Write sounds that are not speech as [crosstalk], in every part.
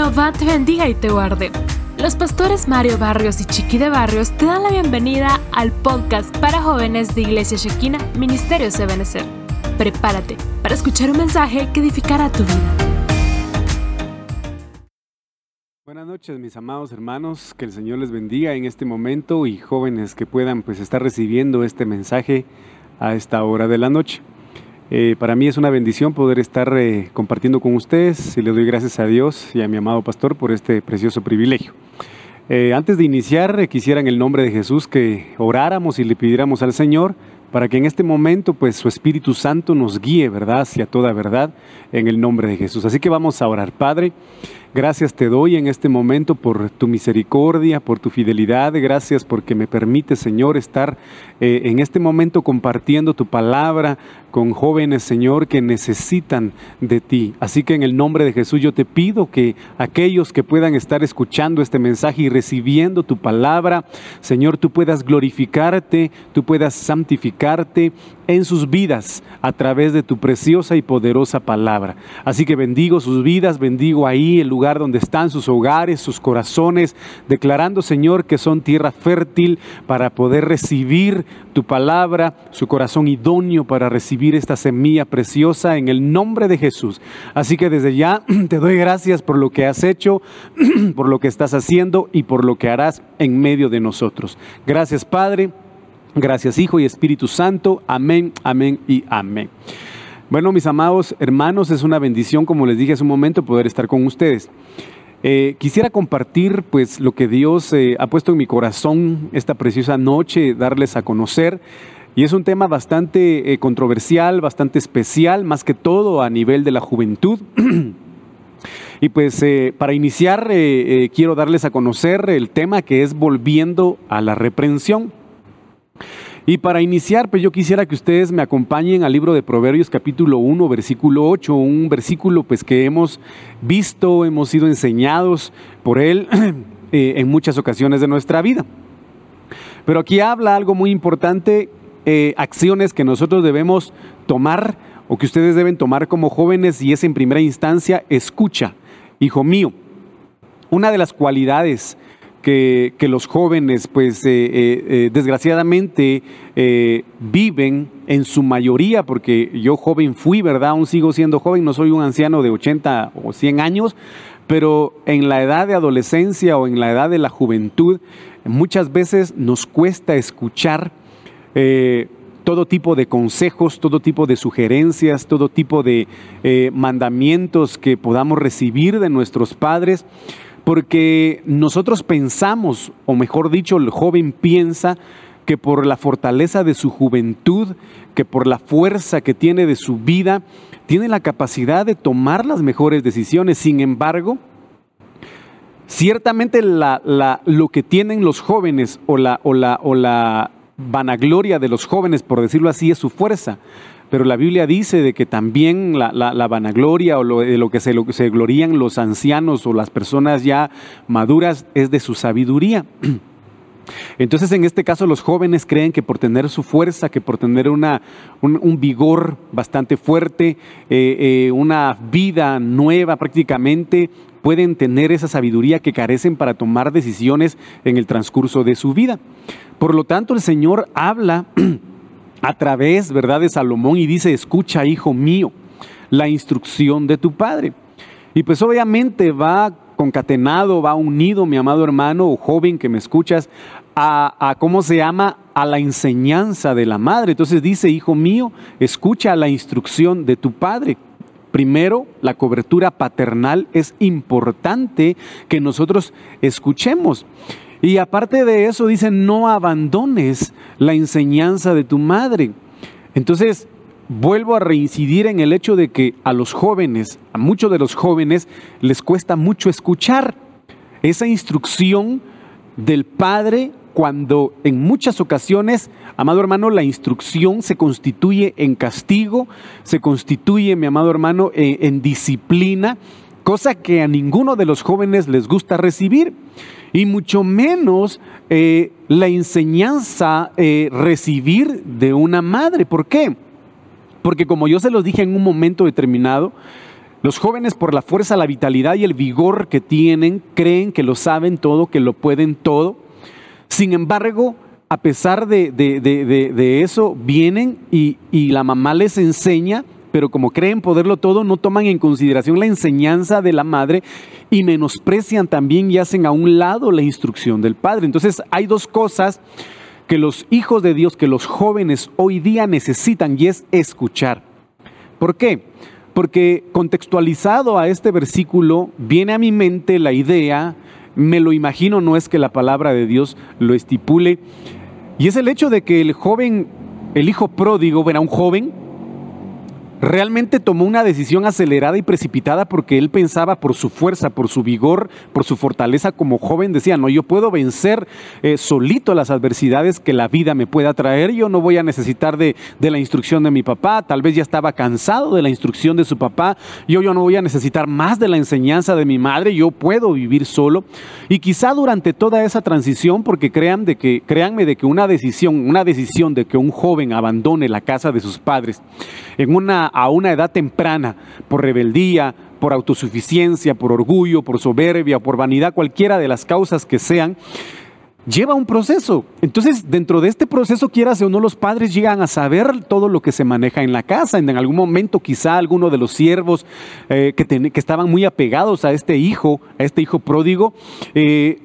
Jehová te bendiga y te guarde. Los pastores Mario Barrios y Chiqui de Barrios te dan la bienvenida al podcast para jóvenes de Iglesia Shekina, Ministerio Ebenezer. Prepárate para escuchar un mensaje que edificará tu vida. Buenas noches, mis amados hermanos, que el Señor les bendiga en este momento y jóvenes que puedan pues estar recibiendo este mensaje a esta hora de la noche. Eh, para mí es una bendición poder estar eh, compartiendo con ustedes y le doy gracias a Dios y a mi amado pastor por este precioso privilegio. Eh, antes de iniciar, quisiera en el nombre de Jesús que oráramos y le pidiéramos al Señor para que en este momento pues su Espíritu Santo nos guíe, ¿verdad?, hacia toda verdad en el nombre de Jesús. Así que vamos a orar, Padre. Gracias te doy en este momento por tu misericordia, por tu fidelidad. Gracias porque me permite, Señor, estar eh, en este momento compartiendo tu palabra con jóvenes, Señor, que necesitan de ti. Así que en el nombre de Jesús yo te pido que aquellos que puedan estar escuchando este mensaje y recibiendo tu palabra, Señor, tú puedas glorificarte, tú puedas santificarte en sus vidas a través de tu preciosa y poderosa palabra. Así que bendigo sus vidas, bendigo ahí el lugar donde están sus hogares, sus corazones, declarando, Señor, que son tierra fértil para poder recibir tu palabra, su corazón idóneo para recibir esta semilla preciosa en el nombre de Jesús. Así que desde ya [clears throat] te doy gracias por lo que has hecho, [clears throat] por lo que estás haciendo y por lo que harás en medio de nosotros. Gracias, Padre. Gracias Hijo y Espíritu Santo. Amén, amén y amén. Bueno, mis amados hermanos, es una bendición, como les dije hace un momento, poder estar con ustedes. Eh, quisiera compartir pues lo que Dios eh, ha puesto en mi corazón esta preciosa noche, darles a conocer. Y es un tema bastante eh, controversial, bastante especial, más que todo a nivel de la juventud. [clears throat] y pues para iniciar quiero darles a conocer el tema que es volviendo a la reprensión. Y para iniciar, pues yo quisiera que ustedes me acompañen al libro de Proverbios capítulo 1, versículo 8, un versículo pues que hemos visto, hemos sido enseñados por él [clears throat] eh, en muchas ocasiones de nuestra vida. Pero aquí habla algo muy importante, eh, acciones que nosotros debemos tomar o que ustedes deben tomar como jóvenes y es en primera instancia escucha, hijo mío. Una de las cualidades que, los jóvenes, pues eh, eh, eh, desgraciadamente viven en su mayoría, porque yo joven fui, ¿verdad? Aún sigo siendo joven, no soy un anciano de 80 o 100 años, pero en la edad de adolescencia o en la edad de la juventud, muchas veces nos cuesta escuchar todo tipo de consejos, todo tipo de sugerencias, todo tipo de mandamientos que podamos recibir de nuestros padres porque nosotros pensamos, o mejor dicho, el joven piensa que por la fortaleza de su juventud, que por la fuerza que tiene de su vida, tiene la capacidad de tomar las mejores decisiones. Sin embargo, ciertamente lo que tienen los jóvenes o la, vanagloria de los jóvenes, por decirlo así, es su fuerza. Pero la Biblia dice de que también la, vanagloria o lo, de lo que, se, glorían los ancianos o las personas ya maduras es de su sabiduría. [clears throat] Entonces, en este caso, los jóvenes creen que por tener su fuerza, que por tener un, vigor bastante fuerte, eh, eh, una vida nueva prácticamente, pueden tener esa sabiduría que carecen para tomar decisiones en el transcurso de su vida. Por lo tanto, el Señor habla [clears throat] a través, ¿verdad?, de Salomón y dice, escucha, hijo mío, la instrucción de tu padre. Y pues obviamente va concatenado, va unido, mi amado hermano o joven que me escuchas, a, cómo se llama, a la enseñanza de la madre. Entonces dice, hijo mío, escucha la instrucción de tu padre. Primero, la cobertura paternal es importante que nosotros escuchemos. Y aparte de eso, dice, no abandones la enseñanza de tu madre. Entonces, vuelvo a reincidir en el hecho de que a los jóvenes, a muchos de los jóvenes, les cuesta mucho escuchar esa instrucción del padre cuando en muchas ocasiones, amado hermano, la instrucción se constituye en castigo, se constituye, mi amado hermano, en, en disciplina, cosa que a ninguno de los jóvenes les gusta recibir y mucho menos eh, la enseñanza eh, recibir de una madre. ¿Por qué? Porque como yo se los dije en un momento determinado, Los jóvenes por la fuerza, la vitalidad y el vigor que tienen, creen que lo saben todo, que lo pueden todo. Sin embargo, a pesar de, eso, vienen y, y la mamá les enseña pero como creen poderlo todo, no toman en consideración la enseñanza de la madre y menosprecian también y hacen a un lado la instrucción del padre. Entonces hay dos cosas que los hijos de Dios, que los jóvenes hoy día necesitan y es escuchar. ¿Por qué? Porque contextualizado a este versículo viene a mi mente la idea, me lo imagino, no es que la palabra de Dios lo estipule, y es el hecho de que el joven, el hijo pródigo, era un joven, realmente tomó una decisión acelerada y precipitada porque él pensaba por su fuerza, por su vigor, por su fortaleza como joven, decía, no, yo puedo vencer eh, solito las adversidades que la vida me pueda traer, yo no voy a necesitar de, la instrucción de mi papá, tal vez ya estaba cansado de la instrucción de su papá, yo, yo no voy a necesitar más de la enseñanza de mi madre, yo puedo vivir solo. Y quizá durante toda esa transición, porque crean de que, créanme de que una decisión, una decisión de que un joven abandone la casa de sus padres en una a una edad temprana por rebeldía, por autosuficiencia, por orgullo, por soberbia, por vanidad, cualquiera de las causas que sean, lleva un proceso. Entonces, dentro de este proceso, quieras o no, los padres llegan a saber todo lo que se maneja en la casa. En algún momento, quizá alguno de los siervos eh, que, que, estaban muy apegados a este hijo, a este hijo pródigo, eh,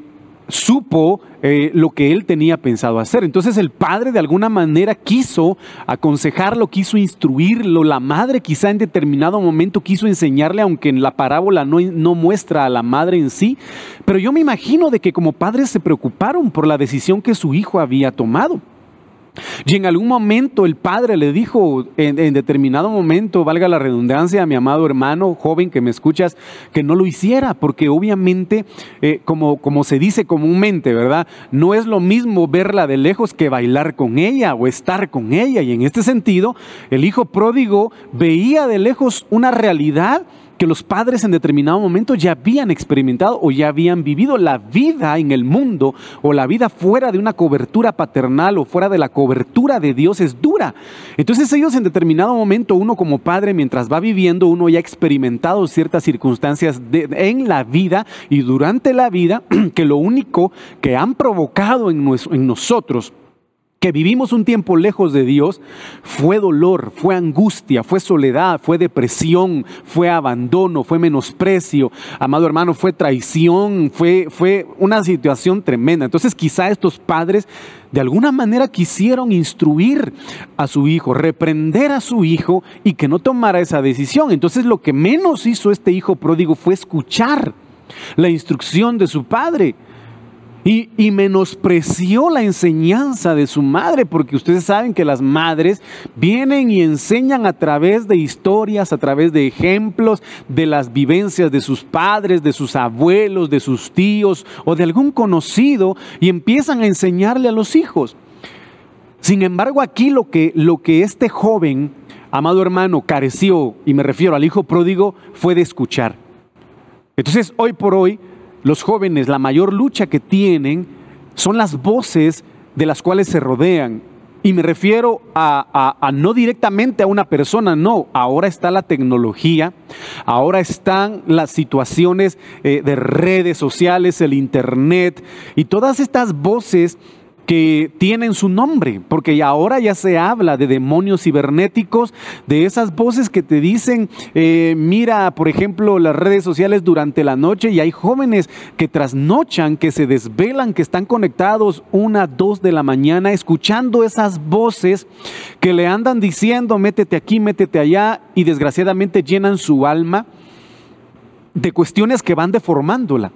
supo eh, lo que él tenía pensado hacer. Entonces el padre de alguna manera quiso aconsejarlo, quiso instruirlo, la madre quizá en determinado momento quiso enseñarle, aunque en la parábola no, no muestra a la madre en sí, pero yo me imagino de que como padres se preocuparon por la decisión que su hijo había tomado. Y en algún momento el padre le dijo, en, determinado momento, valga la redundancia, a mi amado hermano, joven que me escuchas, que no lo hiciera, porque obviamente, eh, como, como se dice comúnmente, ¿verdad? No es lo mismo verla de lejos que bailar con ella o estar con ella. Y en este sentido, el hijo pródigo veía de lejos una realidad que los padres en determinado momento ya habían experimentado o ya habían vivido la vida en el mundo o la vida fuera de una cobertura paternal o fuera de la cobertura de Dios es dura. Entonces ellos en determinado momento, uno como padre, mientras va viviendo, uno ya ha experimentado ciertas circunstancias en la vida y durante la vida [clears throat] que lo único que han provocado en, en nosotros que vivimos un tiempo lejos de Dios, fue dolor, fue angustia, fue soledad, fue depresión, fue abandono, fue menosprecio, amado hermano, fue traición, fue, fue una situación tremenda. Entonces quizá estos padres de alguna manera quisieron instruir a su hijo, reprender a su hijo y que no tomara esa decisión. Entonces lo que menos hizo este hijo pródigo fue escuchar la instrucción de su padre. Y, menospreció la enseñanza de su madre, porque ustedes saben que las madres vienen y enseñan a través de historias, a través de ejemplos, de las vivencias de sus padres, de sus abuelos, de sus tíos o de algún conocido, y empiezan a enseñarle a los hijos. Sin embargo, aquí lo que, este joven, amado hermano, careció, y me refiero al hijo pródigo, fue de escuchar. Entonces, hoy por hoy, los jóvenes, la mayor lucha que tienen son las voces de las cuales se rodean. Y me refiero a, no directamente a una persona, no, ahora está la tecnología, ahora están las situaciones eh, de redes sociales, el Internet y todas estas voces que tienen su nombre, porque ahora ya se habla de demonios cibernéticos, de esas voces que te dicen, eh, mira, por ejemplo, las redes sociales durante la noche y hay jóvenes que trasnochan, que se desvelan, que están conectados una, dos de la mañana, escuchando esas voces que le andan diciendo, métete aquí, métete allá, y desgraciadamente llenan su alma de cuestiones que van deformándola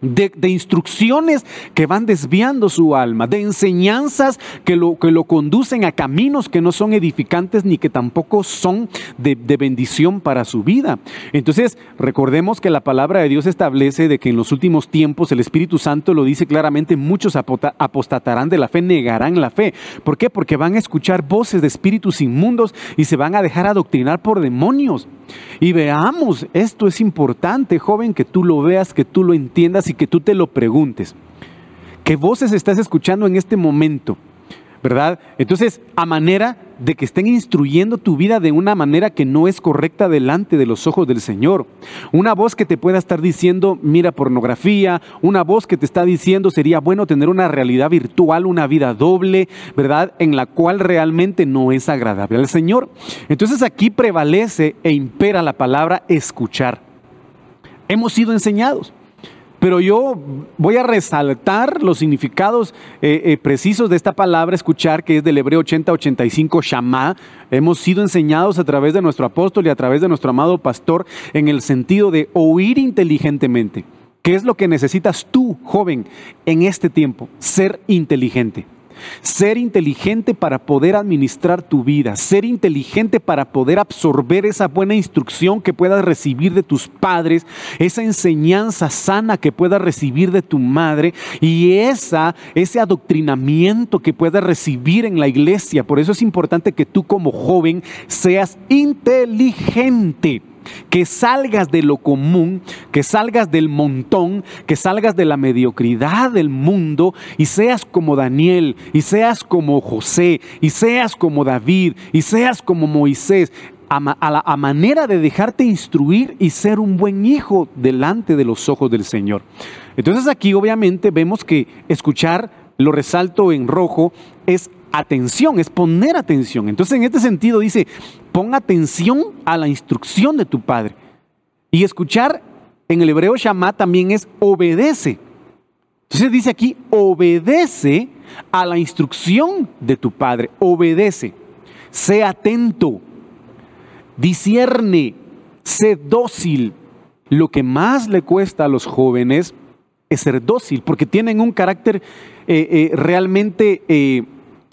de, instrucciones que van desviando su alma, de enseñanzas que lo, que lo conducen a caminos que no son edificantes ni que tampoco son de, bendición para su vida. Entonces, recordemos que la palabra de Dios establece de que en los últimos tiempos el Espíritu Santo lo dice claramente, muchos apostatarán de la fe, negarán la fe. ¿Por qué? Porque van a escuchar voces de espíritus inmundos y se van a dejar adoctrinar por demonios. Y veamos, esto es importante, joven, que tú lo veas, que tú lo entiendas y que tú te lo preguntes. ¿Qué voces estás escuchando en este momento? ¿Verdad? Entonces, a manera de que estén instruyendo tu vida de una manera que no es correcta delante de los ojos del Señor. Una voz que te pueda estar diciendo, mira pornografía, una voz que te está diciendo, sería bueno tener una realidad virtual, una vida doble, ¿verdad? En la cual realmente no es agradable al Señor. Entonces aquí prevalece e impera la palabra escuchar. Hemos sido enseñados. Pero yo voy a resaltar los significados eh, eh, precisos de esta palabra, escuchar, que es del hebreo 80-85, Shama. Hemos sido enseñados a través de nuestro apóstol y a través de nuestro amado pastor en el sentido de oír inteligentemente. ¿Qué es lo que necesitas tú, joven, en este tiempo? Ser inteligente. Ser inteligente para poder administrar tu vida, ser inteligente para poder absorber esa buena instrucción que puedas recibir de tus padres, esa enseñanza sana que puedas recibir de tu madre. Y esa, ese adoctrinamiento que puedas recibir en la iglesia. Por eso es importante que tú como joven seas inteligente que salgas de lo común, que salgas del montón, que salgas de la mediocridad del mundo y seas como Daniel, y seas como José, y seas como David, y seas como Moisés, a, a manera de dejarte instruir y ser un buen hijo delante de los ojos del Señor. Entonces aquí obviamente vemos que escuchar, lo resalto en rojo, es atención, es poner atención. Entonces en este sentido dice, pon atención a la instrucción de tu padre. Y escuchar en el hebreo Shama también es obedece. Entonces dice aquí, obedece a la instrucción de tu padre, obedece, sé atento, discierne, sé dócil. Lo que más le cuesta a los jóvenes es ser dócil, porque tienen un carácter eh, eh, realmente... Eh,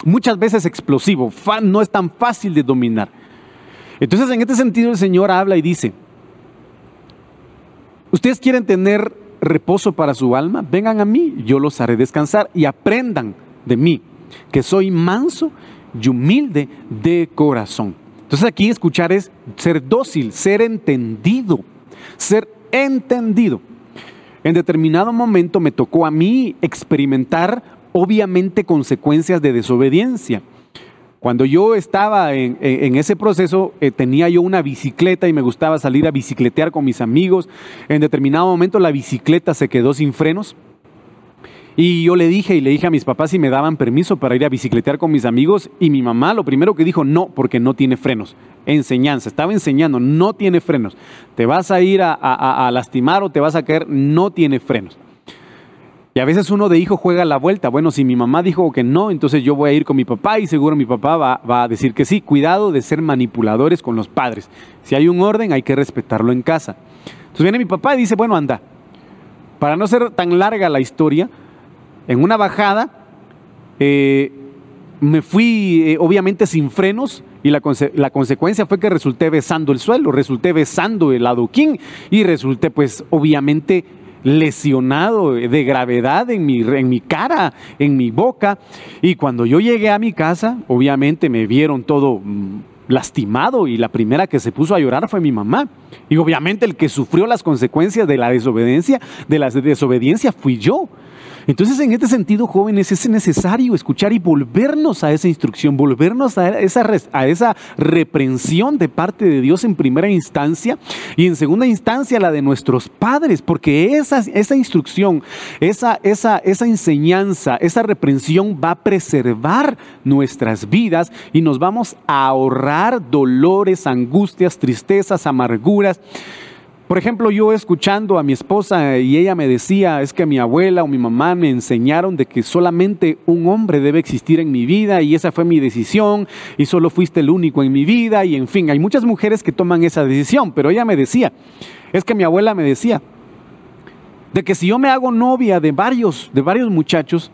muchas veces explosivo, no es tan fácil de dominar. Entonces en este sentido el Señor habla y dice, ustedes quieren tener reposo para su alma, vengan a mí, yo los haré descansar y aprendan de mí, que soy manso y humilde de corazón. Entonces aquí escuchar es ser dócil, ser entendido, ser entendido. En determinado momento me tocó a mí experimentar obviamente consecuencias de desobediencia. Cuando yo estaba en, ese proceso, eh, tenía yo una bicicleta y me gustaba salir a bicicletear con mis amigos. En determinado momento la bicicleta se quedó sin frenos. Y yo le dije y le dije a mis papás si me daban permiso para ir a bicicletear con mis amigos. Y mi mamá lo primero que dijo, no, porque no tiene frenos. Enseñanza, estaba enseñando, no tiene frenos. Te vas a ir a, a lastimar o te vas a caer, no tiene frenos. Y a veces uno de hijo juega la vuelta. Bueno, si mi mamá dijo que no, entonces yo voy a ir con mi papá y seguro mi papá va, a decir que sí. Cuidado de ser manipuladores con los padres. Si hay un orden, hay que respetarlo en casa. Entonces viene mi papá y dice, bueno, anda. Para no ser tan larga la historia, en una bajada eh, me fui eh, obviamente sin frenos y la, la, consecuencia fue que resulté besando el suelo, resulté besando el adoquín y resulté pues obviamente lesionado de gravedad en mi, en mi cara, en mi boca. Y cuando yo llegué a mi casa, obviamente me vieron todo mm, lastimado y la primera que se puso a llorar fue mi mamá. Y obviamente el que sufrió las consecuencias de la desobediencia, de la desobediencia fui yo. Entonces, en este sentido, jóvenes, es necesario escuchar y volvernos a esa instrucción, volvernos a esa, a esa reprensión de parte de Dios en primera instancia y en segunda instancia la de nuestros padres, porque esa, esa instrucción, esa, esa, esa enseñanza, esa reprensión va a preservar nuestras vidas y nos vamos a ahorrar dolores, angustias, tristezas, amarguras por ejemplo, yo escuchando a mi esposa y ella me decía, es que mi abuela o mi mamá me enseñaron de que solamente un hombre debe existir en mi vida y esa fue mi decisión y solo fuiste el único en mi vida y en fin, hay muchas mujeres que toman esa decisión, pero ella me decía, es que mi abuela me decía, de que si yo me hago novia de varios, de varios muchachos,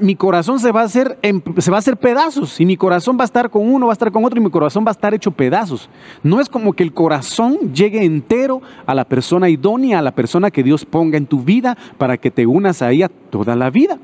mi corazón se va, a hacer, se va a hacer pedazos y mi corazón va a estar con uno, va a estar con otro y mi corazón va a estar hecho pedazos. No es como que el corazón llegue entero a la persona idónea, a la persona que Dios ponga en tu vida para que te unas a ella toda la vida.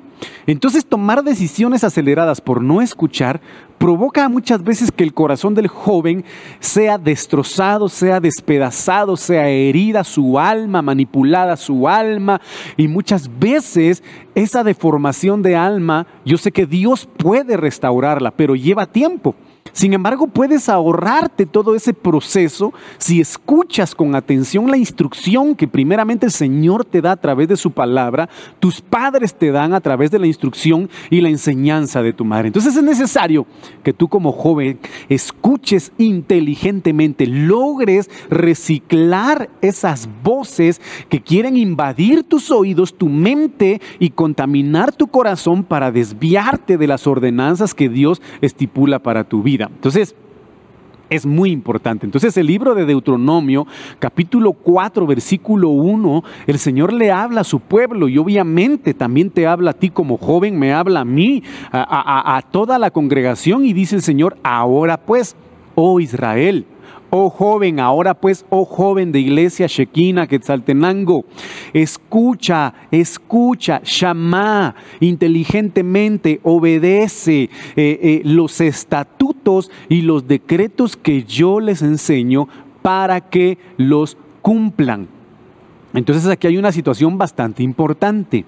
Entonces tomar decisiones aceleradas por no escuchar provoca muchas veces que el corazón del joven sea destrozado, sea despedazado, sea herida su alma, manipulada su alma. Y muchas veces esa deformación de alma, yo sé que Dios puede restaurarla, pero lleva tiempo. Sin embargo, puedes ahorrarte todo ese proceso si escuchas con atención la instrucción que primeramente el Señor te da a través de su palabra, tus padres te dan a través de la instrucción y la enseñanza de tu madre. Entonces es necesario que tú como joven escuches inteligentemente, logres reciclar esas voces que quieren invadir tus oídos, tu mente y contaminar tu corazón para desviarte de las ordenanzas que Dios estipula para tu vida. Entonces, es muy importante. Entonces el libro de Deuteronomio, capítulo 4, versículo 1, el Señor le habla a su pueblo y obviamente también te habla a ti como joven, me habla a mí, a, a toda la congregación y dice el Señor, ahora pues, oh Israel, Oh joven, ahora pues, oh joven de iglesia Shekina, Quetzaltenango, escucha, escucha, llama inteligentemente, obedece eh, eh, los estatutos y los decretos que yo les enseño para que los cumplan. Entonces aquí hay una situación bastante importante.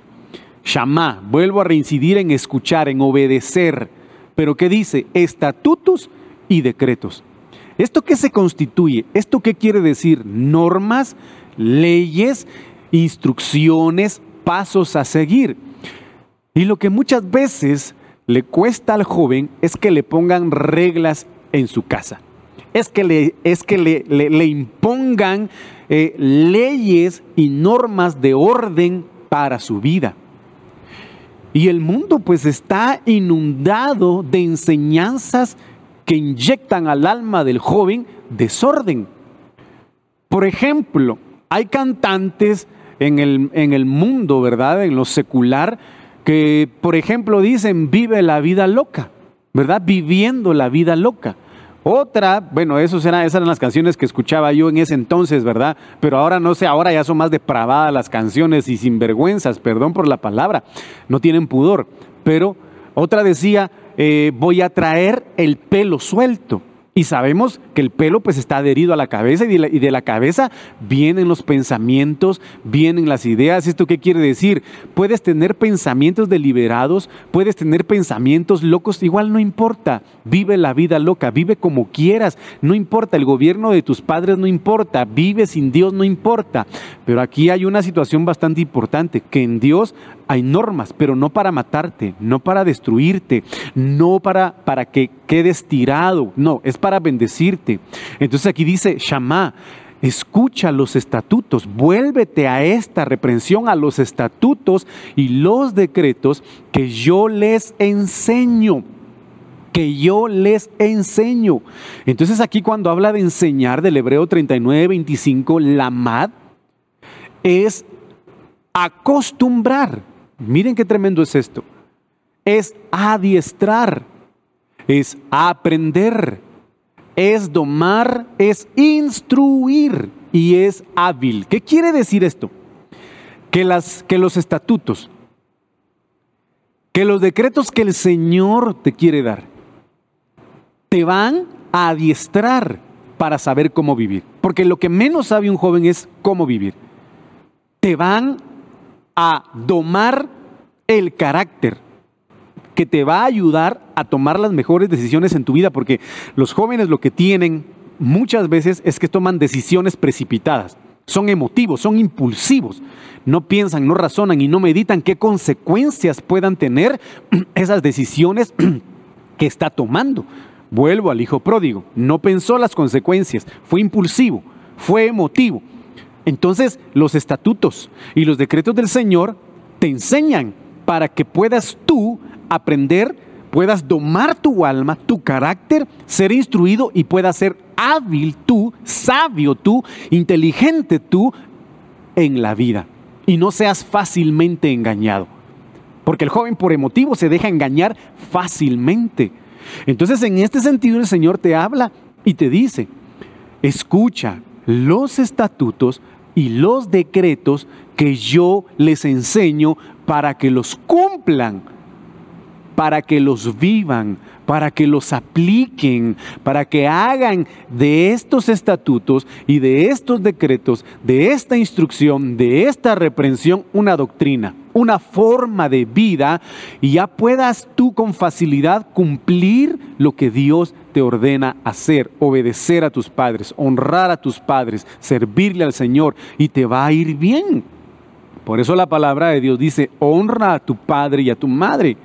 Shama, vuelvo a reincidir en escuchar, en obedecer. Pero ¿qué dice? Estatutos y decretos. ¿Esto qué se constituye? ¿Esto qué quiere decir? Normas, leyes, instrucciones, pasos a seguir. Y lo que muchas veces le cuesta al joven es que le pongan reglas en su casa. Es que le, es que le, impongan eh, leyes y normas de orden para su vida. Y el mundo pues está inundado de enseñanzas que inyectan al alma del joven desorden. Por ejemplo, hay cantantes en el, en el mundo, ¿verdad? En lo secular, que, por ejemplo, dicen, vive la vida loca, ¿verdad? Viviendo la vida loca. Otra, bueno, esos eran, esas eran las canciones que escuchaba yo en ese entonces, ¿verdad? Pero ahora no sé, ahora ya son más depravadas las canciones y sinvergüenzas, perdón por la palabra, no tienen pudor. Pero otra decía, eh, voy a traer el pelo suelto. Y sabemos que el pelo pues está adherido a la cabeza y de la, cabeza vienen los pensamientos, vienen las ideas. ¿Esto qué quiere decir? Puedes tener pensamientos deliberados, puedes tener pensamientos locos, igual no importa. Vive la vida loca, vive como quieras, no importa. El gobierno de tus padres no importa, vive sin Dios no importa. Pero aquí hay una situación bastante importante, que en Dios hay normas, pero no para matarte, no para destruirte, no para, para que quedes tirado, no, es para bendecirte. Entonces aquí dice, Shama, escucha los estatutos, vuélvete a esta reprensión, a los estatutos y los decretos que yo les enseño que yo les enseño. Entonces aquí cuando habla de enseñar del Hebreo 39, 25, la mad es acostumbrar. Miren qué tremendo es esto. Es adiestrar, es aprender, es domar, es instruir y es hábil. ¿Qué quiere decir esto? Que, las, que los estatutos, que los decretos que el Señor te quiere dar, te van a adiestrar para saber cómo vivir. Porque lo que menos sabe un joven es cómo vivir. Te van a domar el carácter que te va a ayudar a tomar las mejores decisiones en tu vida, porque los jóvenes lo que tienen muchas veces es que toman decisiones precipitadas. Son emotivos, son impulsivos, no piensan, no razonan y no meditan qué consecuencias puedan tener [clears throat] esas decisiones [clears throat] que está tomando. Vuelvo al hijo pródigo, no pensó las consecuencias, fue impulsivo, fue emotivo. Entonces, los estatutos y los decretos del Señor te enseñan para que puedas tú aprender, puedas domar tu alma, tu carácter, ser instruido y puedas ser hábil tú, sabio tú, inteligente tú en la vida. Y no seas fácilmente engañado. Porque el joven por emotivo se deja engañar fácilmente. Entonces en este sentido el Señor te habla y te dice, escucha los estatutos y los decretos que yo les enseño para que los cumplan. Para que los vivan, para que los apliquen, para que hagan de estos estatutos y de estos decretos, de esta instrucción, de esta reprensión, una doctrina, una forma de vida y ya puedas tú con facilidad cumplir lo que Dios te ordena hacer, obedecer a tus padres, honrar a tus padres, servirle al Señor y te va a ir bien. Por eso la palabra de Dios dice, honra a tu padre y a tu madre,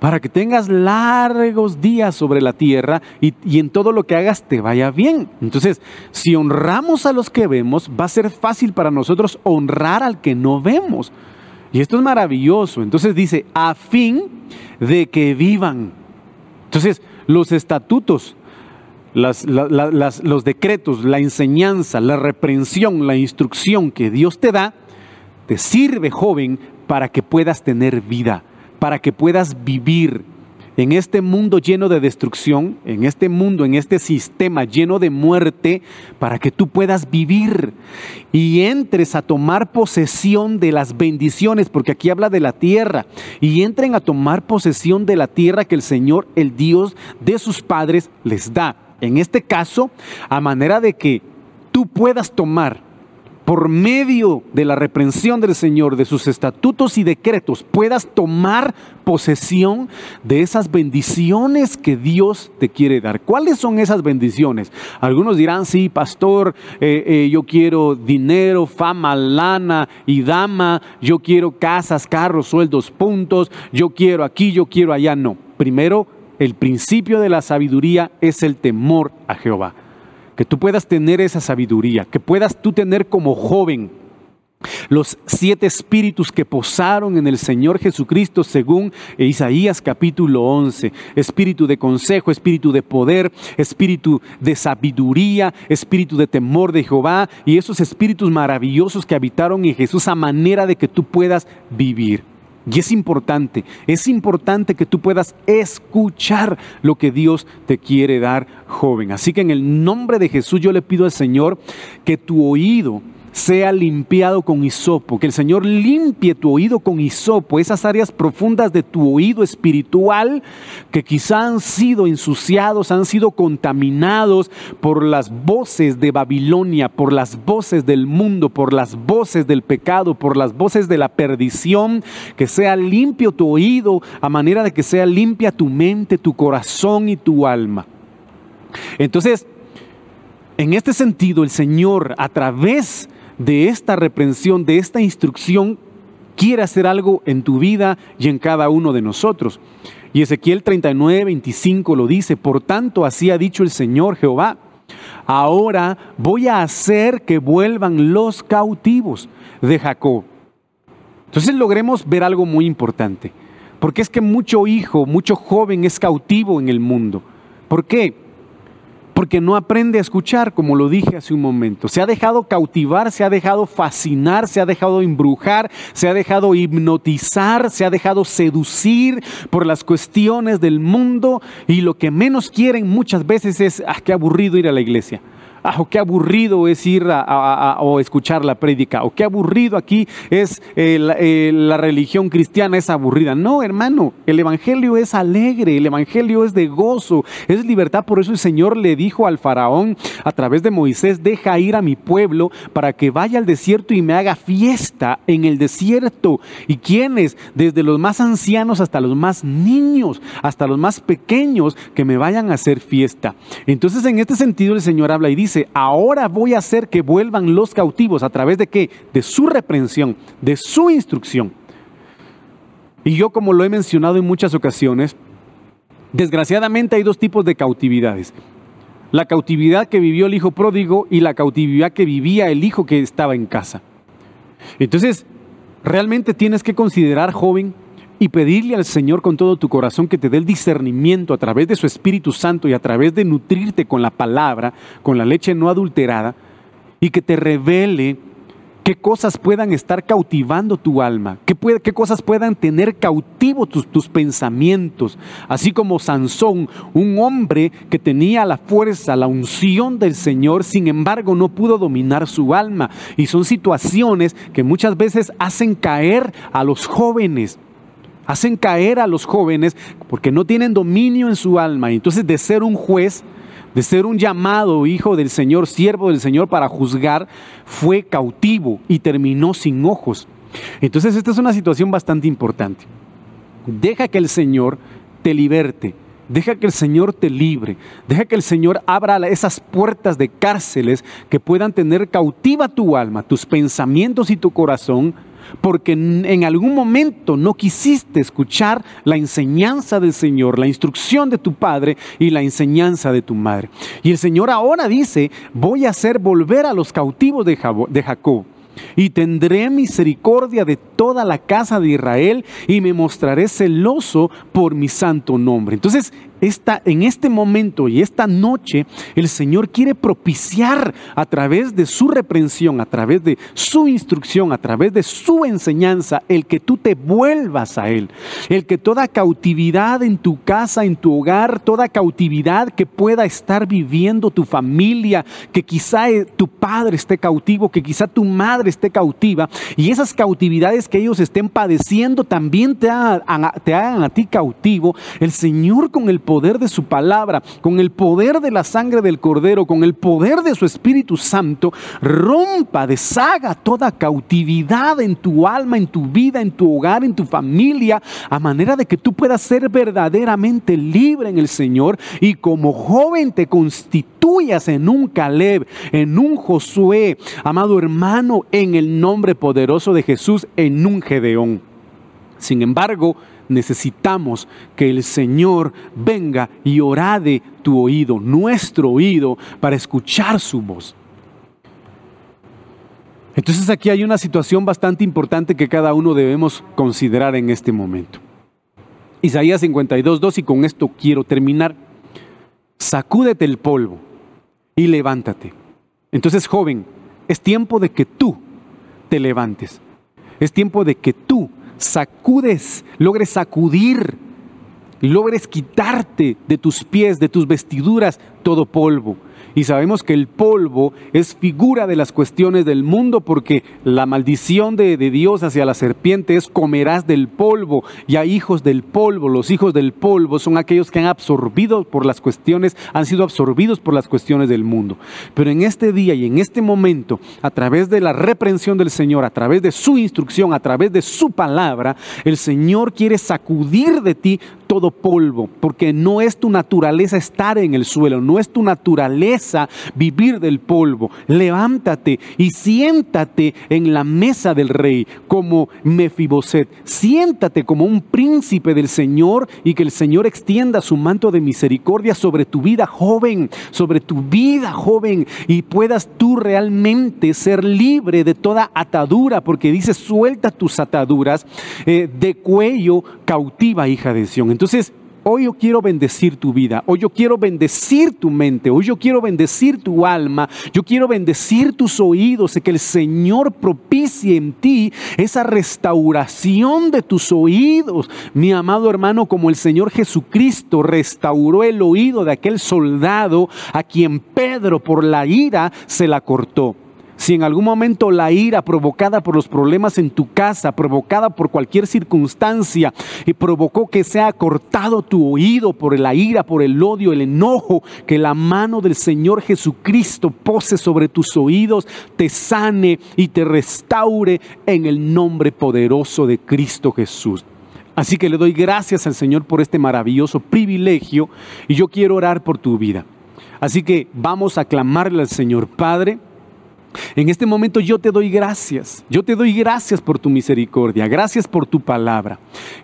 para que tengas largos días sobre la tierra y, en todo lo que hagas te vaya bien. Entonces, si honramos a los que vemos, va a ser fácil para nosotros honrar al que no vemos. Y esto es maravilloso. Entonces dice, a fin de que vivan. Entonces, los estatutos, los decretos, la enseñanza, la reprensión, la instrucción que Dios te da, te sirve, joven, para que puedas tener vida, para que puedas vivir en este mundo lleno de destrucción, en este mundo, en este sistema lleno de muerte, para que tú puedas vivir y entres a tomar posesión de las bendiciones, porque aquí habla de la tierra, y entren a tomar posesión de la tierra que el Señor, el Dios de sus padres, les da. En este caso, a manera de que tú puedas tomar por medio de la reprensión del Señor, de sus estatutos y decretos, puedas tomar posesión de esas bendiciones que Dios te quiere dar. ¿Cuáles son esas bendiciones? Algunos dirán, sí, pastor, eh, eh, yo quiero dinero, fama, lana y dama, yo quiero casas, carros, sueldos, puntos, yo quiero aquí, yo quiero allá. No, primero, el principio de la sabiduría es el temor a Jehová que tú puedas tener esa sabiduría, que puedas tú tener como joven los siete espíritus que posaron en el Señor Jesucristo según Isaías capítulo 11. Espíritu de consejo, espíritu de poder, espíritu de sabiduría, espíritu de temor de Jehová y esos espíritus maravillosos que habitaron en Jesús a manera de que tú puedas vivir. Y es importante, es importante que tú puedas escuchar lo que Dios te quiere dar, joven. Así que en el nombre de Jesús yo le pido al Señor que tu oído sea limpiado con hisopo, que el Señor limpie tu oído con hisopo, esas áreas profundas de tu oído espiritual que quizá han sido ensuciados, han sido contaminados por las voces de Babilonia, por las voces del mundo, por las voces del pecado, por las voces de la perdición, que sea limpio tu oído a manera de que sea limpia tu mente, tu corazón y tu alma. Entonces, en este sentido, el Señor, a través de esta reprensión, de esta instrucción, quiere hacer algo en tu vida y en cada uno de nosotros. Y Ezequiel 39, 25 lo dice, por tanto así ha dicho el Señor Jehová, ahora voy a hacer que vuelvan los cautivos de Jacob. Entonces logremos ver algo muy importante, porque es que mucho hijo, mucho joven es cautivo en el mundo. ¿Por qué? Porque no aprende a escuchar, como lo dije hace un momento. Se ha dejado cautivar, se ha dejado fascinar, se ha dejado embrujar, se ha dejado hipnotizar, se ha dejado seducir por las cuestiones del mundo y lo que menos quieren muchas veces es, ah, qué aburrido ir a la iglesia ah, qué aburrido es ir a, o escuchar la prédica, o qué aburrido aquí es eh, eh, la, religión cristiana, es aburrida. No, hermano, el Evangelio es alegre, el Evangelio es de gozo, es libertad. Por eso el Señor le dijo al faraón a través de Moisés, deja ir a mi pueblo para que vaya al desierto y me haga fiesta en el desierto. ¿Y quiénes? Desde los más ancianos hasta los más niños, hasta los más pequeños, que me vayan a hacer fiesta. Entonces en este sentido el Señor habla y dice, dice, ahora voy a hacer que vuelvan los cautivos a través de qué? De su reprensión, de su instrucción. Y yo como lo he mencionado en muchas ocasiones, desgraciadamente hay dos tipos de cautividades. La cautividad que vivió el hijo pródigo y la cautividad que vivía el hijo que estaba en casa. Entonces, realmente tienes que considerar, joven, y pedirle al Señor con todo tu corazón que te dé el discernimiento a través de su Espíritu Santo y a través de nutrirte con la palabra, con la leche no adulterada, y que te revele qué cosas puedan estar cautivando tu alma, qué, qué cosas puedan tener cautivo tus, tus pensamientos, así como Sansón, un hombre que tenía la fuerza, la unción del Señor, sin embargo no pudo dominar su alma. Y son situaciones que muchas veces hacen caer a los jóvenes hacen caer a los jóvenes porque no tienen dominio en su alma. Entonces de ser un juez, de ser un llamado hijo del Señor, siervo del Señor para juzgar, fue cautivo y terminó sin ojos. Entonces esta es una situación bastante importante. Deja que el Señor te liberte. Deja que el Señor te libre. Deja que el Señor abra esas puertas de cárceles que puedan tener cautiva tu alma, tus pensamientos y tu corazón porque en algún momento no quisiste escuchar la enseñanza del Señor, la instrucción de tu Padre y la enseñanza de tu madre. Y el Señor ahora dice, voy a hacer volver a los cautivos de Jacob y tendré misericordia de toda la casa de Israel y me mostraré celoso por mi santo nombre. Entonces, en este momento y esta noche, el Señor quiere propiciar a través de su reprensión, a través de su instrucción, a través de su enseñanza, el que tú te vuelvas a Él. El que toda cautividad en tu casa, en tu hogar, toda cautividad que pueda estar viviendo tu familia, que quizá eh, tu padre esté cautivo, que quizá tu madre esté cautiva, y esas cautividades que ellos estén padeciendo también te hagan, te hagan a ti cautivo, el Señor con el poder de su palabra, con el poder de la sangre del cordero, con el poder de su Espíritu Santo, rompa, deshaga toda cautividad en tu alma, en tu vida, en tu hogar, en tu familia, a manera de que tú puedas ser verdaderamente libre en el Señor. Y como joven te constituyas en un Caleb, en un Josué, amado hermano, en el nombre poderoso de Jesús, en un Gedeón. Sin embargo, necesitamos que el Señor venga y orade tu oído, nuestro oído, para escuchar su voz. Entonces aquí hay una situación bastante importante que cada uno debemos considerar en este momento. Isaías 52, 2 y con esto quiero terminar. Sacúdete el polvo y levántate. Entonces, joven, es tiempo de que tú te levantes. Es tiempo de que tú sacudes, logres sacudir, logres quitarte de tus pies, de tus vestiduras, todo polvo y sabemos que el polvo es figura de las cuestiones del mundo porque la maldición de, Dios hacia la serpiente es comerás del polvo. Y a hijos del polvo, los hijos del polvo son aquellos que han absorbido por las cuestiones, han sido absorbidos por las cuestiones del mundo. Pero en este día y en este momento, a través de la reprensión del Señor, a través de su instrucción, a través de su palabra, el Señor quiere sacudir de ti todo polvo, porque no es tu naturaleza estar en el suelo, no es tu naturaleza vivir del polvo. Levántate y siéntate en la mesa del rey como Mefiboset. Siéntate como un príncipe del Señor y que el Señor extienda su manto de misericordia sobre tu vida joven, sobre tu vida joven y puedas tú realmente ser libre de toda atadura, porque dice suelta tus ataduras eh, de cuello cautiva, hija de Sión. Entonces, hoy yo quiero bendecir tu vida, hoy yo quiero bendecir tu mente, hoy yo quiero bendecir tu alma, yo quiero bendecir tus oídos, y que el Señor propicie en ti esa restauración de tus oídos, mi amado hermano, como el Señor Jesucristo restauró el oído de aquel soldado a quien Pedro por la ira se la cortó. Si en algún momento la ira provocada por los problemas en tu casa, provocada por cualquier circunstancia, y provocó que sea cortado tu oído por la ira, por el odio, el enojo, que la mano del Señor Jesucristo pose sobre tus oídos, te sane y te restaure en el nombre poderoso de Cristo Jesús. Así que le doy gracias al Señor por este maravilloso privilegio y yo quiero orar por tu vida. Así que vamos a clamarle al Señor Padre. En este momento yo te doy gracias. Yo te doy gracias por tu misericordia. Gracias por tu palabra.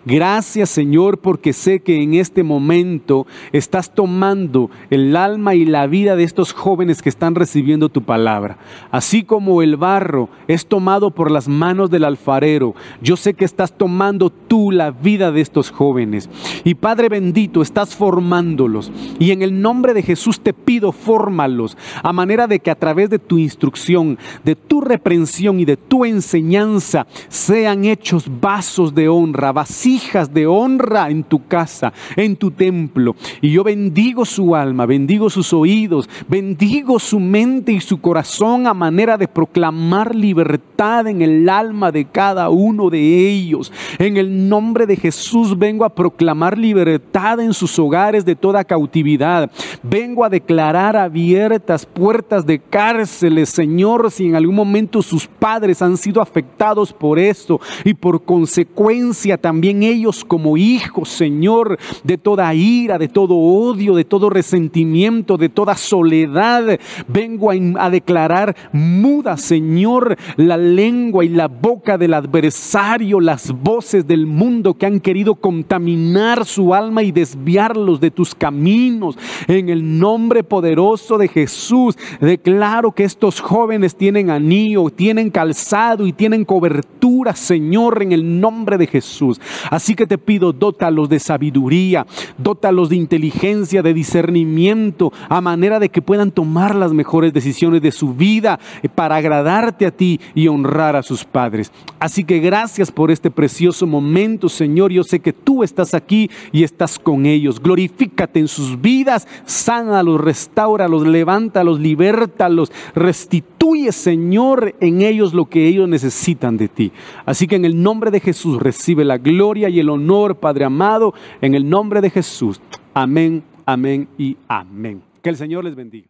Gracias Señor porque sé que en este momento estás tomando el alma y la vida de estos jóvenes que están recibiendo tu palabra. Así como el barro es tomado por las manos del alfarero, yo sé que estás tomando tú la vida de estos jóvenes. Y Padre bendito, estás formándolos. Y en el nombre de Jesús te pido, fórmalos a manera de que a través de tu instrucción, de tu reprensión y de tu enseñanza sean hechos vasos de honra, vasijas de honra en tu casa, en tu templo. Y yo bendigo su alma, bendigo sus oídos, bendigo su mente y su corazón a manera de proclamar libertad en el alma de cada uno de ellos. En el nombre de Jesús vengo a proclamar libertad en sus hogares de toda cautividad. Vengo a declarar abiertas puertas de cárceles, Señor, si en algún momento sus padres han sido afectados por esto y por consecuencia también ellos como hijos, Señor, de toda ira, de todo odio, de todo resentimiento, de toda soledad. Vengo a, declarar muda, Señor, la lengua y la boca del adversario, las voces del mundo que han querido contaminar su alma y desviarlos de tus caminos. En el nombre poderoso de Jesús, declaro que estos jóvenes tienen anillo, tienen calzado y tienen cobertura, Señor, en el nombre de Jesús. Así que te pido, dótalos de sabiduría, dótalos de inteligencia, de discernimiento, a manera de que puedan tomar las mejores decisiones de su vida eh, para agradarte a ti y honrar a sus padres. Así que gracias por este precioso momento, Señor. Yo sé que tú estás aquí y estás con ellos. Glorifícate en sus vidas, sánalos, restáuralos, levántalos, libértalos, restituye, Señor, en ellos lo que ellos necesitan de ti. Así que en el nombre de Jesús recibe la gloria y el honor, Padre amado, en el nombre de Jesús. Amén, amén y amén. Que el Señor les bendiga.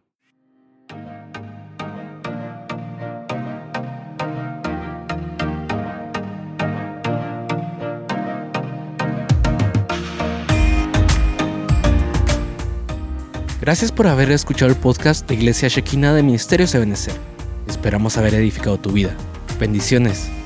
Gracias por haber escuchado el podcast de Iglesia Shekina de Ministerios Ebenezer. Esperamos haber edificado tu vida. Bendiciones.